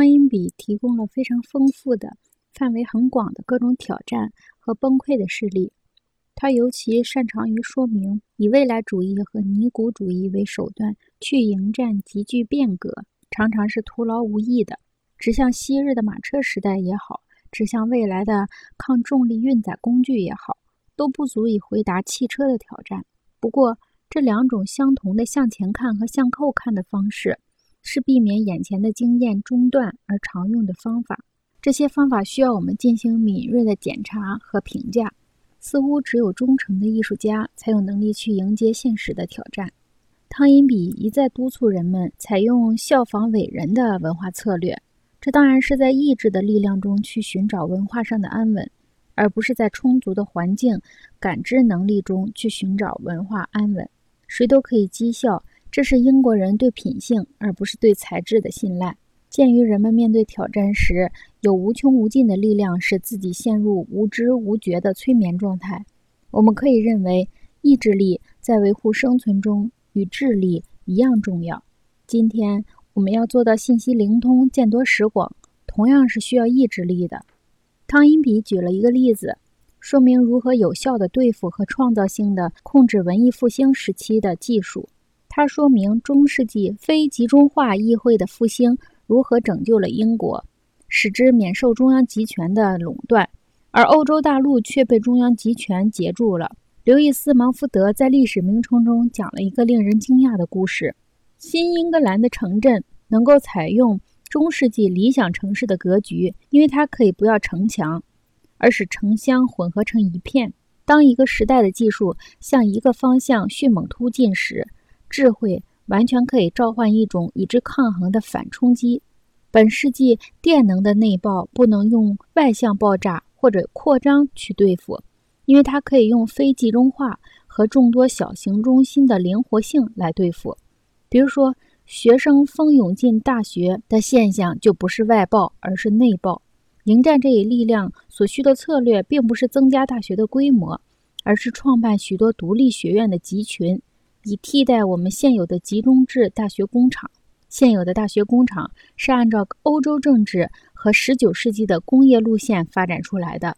汤因比提供了非常丰富的、范围很广的各种挑战和崩溃的事例。他尤其擅长于说明以未来主义和尼古主义为手段去迎战急剧变革，常常是徒劳无益的。指向昔日的马车时代也好，指向未来的抗重力运载工具也好，都不足以回答汽车的挑战。不过，这两种相同的向前看和向后看的方式，是避免眼前的经验中断而常用的方法。这些方法需要我们进行敏锐的检查和评价。似乎只有忠诚的艺术家才有能力去迎接现实的挑战。汤因比一再督促人们采用效仿伟人的文化策略，这当然是在意志的力量中去寻找文化上的安稳，而不是在充足的环境感知能力中去寻找文化安稳。谁都可以讥笑，这是英国人对品性而不是对才智的信赖。鉴于人们面对挑战时有无穷无尽的力量使自己陷入无知无觉的催眠状态，我们可以认为意志力在维护生存中与智力一样重要。今天我们要做到信息灵通、见多识广，同样是需要意志力的。汤因比举了一个例子，说明如何有效地对付和创造性的控制文艺复兴时期的技术。它说明中世纪非集中化议会的复兴。如何拯救了英国，使之免受中央集权的垄断，而欧洲大陆却被中央集权截住了？刘易斯·芒福德在《历史名称》中讲了一个令人惊讶的故事：新英格兰的城镇能够采用中世纪理想城市的格局，因为它可以不要城墙，而使城乡混合成一片。当一个时代的技术向一个方向迅猛突进时，智慧。完全可以召唤一种与之抗衡的反冲击。本世纪电能的内爆不能用外向爆炸或者扩张去对付，因为它可以用非集中化和众多小型中心的灵活性来对付。比如说，学生蜂涌进大学的现象就不是外爆，而是内爆。迎战这一力量所需的策略，并不是增加大学的规模，而是创办许多独立学院的集群。以替代我们现有的集中制大学工厂。现有的大学工厂是按照欧洲政治和19世纪的工业路线发展出来的。